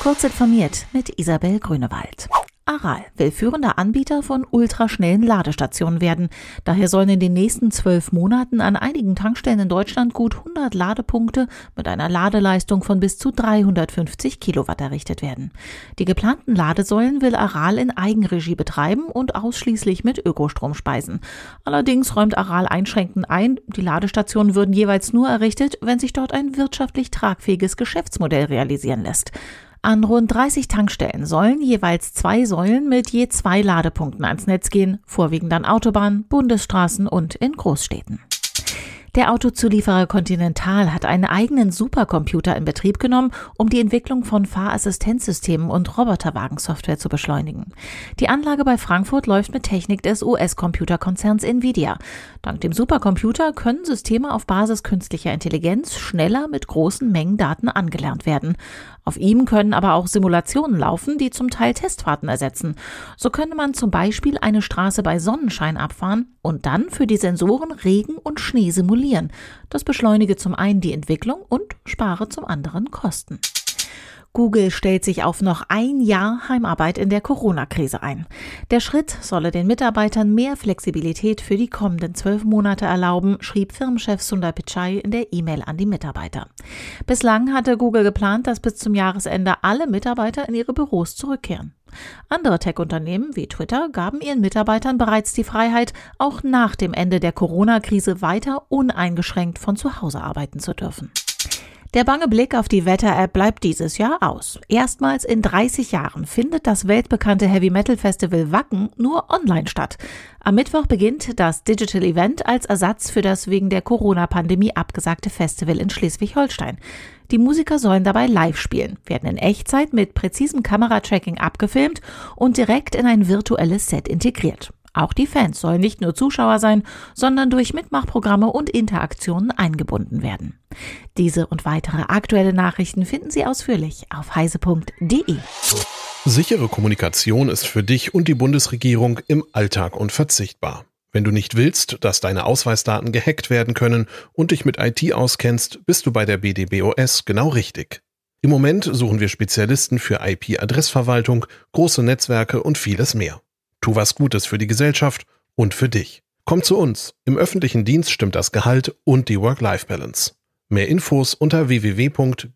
Kurz informiert mit Isabel Grünewald. Aral will führender Anbieter von ultraschnellen Ladestationen werden. Daher sollen in den nächsten zwölf Monaten an einigen Tankstellen in Deutschland gut 100 Ladepunkte mit einer Ladeleistung von bis zu 350 Kilowatt errichtet werden. Die geplanten Ladesäulen will Aral in Eigenregie betreiben und ausschließlich mit Ökostrom speisen. Allerdings räumt Aral einschränkend ein, die Ladestationen würden jeweils nur errichtet, wenn sich dort ein wirtschaftlich tragfähiges Geschäftsmodell realisieren lässt. An rund 30 Tankstellen sollen jeweils zwei Säulen mit je zwei Ladepunkten ans Netz gehen, vorwiegend an Autobahnen, Bundesstraßen und in Großstädten. Der Autozulieferer Continental hat einen eigenen Supercomputer in Betrieb genommen, um die Entwicklung von Fahrassistenzsystemen und Roboterwagensoftware zu beschleunigen. Die Anlage bei Frankfurt läuft mit Technik des US-Computerkonzerns Nvidia. Dank dem Supercomputer können Systeme auf Basis künstlicher Intelligenz schneller mit großen Mengen Daten angelernt werden. Auf ihm können aber auch Simulationen laufen, die zum Teil Testfahrten ersetzen. So könne man zum Beispiel eine Straße bei Sonnenschein abfahren und dann für die Sensoren Regen und Schnee simulieren. Das beschleunige zum einen die Entwicklung und spare zum anderen Kosten. Google stellt sich auf noch ein Jahr Heimarbeit in der Corona-Krise ein. Der Schritt solle den Mitarbeitern mehr Flexibilität für die kommenden zwölf Monate erlauben, schrieb Firmenchef Sundar Pichai in der E-Mail an die Mitarbeiter. Bislang hatte Google geplant, dass bis zum Jahresende alle Mitarbeiter in ihre Büros zurückkehren. Andere Tech-Unternehmen wie Twitter gaben ihren Mitarbeitern bereits die Freiheit, auch nach dem Ende der Corona-Krise weiter uneingeschränkt von zu Hause arbeiten zu dürfen. Der bange Blick auf die Wetter-App bleibt dieses Jahr aus. Erstmals in 30 Jahren findet das weltbekannte Heavy Metal Festival Wacken nur online statt. Am Mittwoch beginnt das Digital Event als Ersatz für das wegen der Corona-Pandemie abgesagte Festival in Schleswig-Holstein. Die Musiker sollen dabei live spielen, werden in Echtzeit mit präzisem Kameratracking abgefilmt und direkt in ein virtuelles Set integriert. Auch die Fans sollen nicht nur Zuschauer sein, sondern durch Mitmachprogramme und Interaktionen eingebunden werden. Diese und weitere aktuelle Nachrichten finden Sie ausführlich auf heise.de. Sichere Kommunikation ist für dich und die Bundesregierung im Alltag unverzichtbar. Wenn du nicht willst, dass deine Ausweisdaten gehackt werden können und dich mit IT auskennst, bist du bei der BDBOS genau richtig. Im Moment suchen wir Spezialisten für IP-Adressverwaltung, große Netzwerke und vieles mehr. Tu was Gutes für die Gesellschaft und für dich. Komm zu uns. Im öffentlichen Dienst stimmt das Gehalt und die Work-Life-Balance. Mehr Infos unter www.bdbos.de.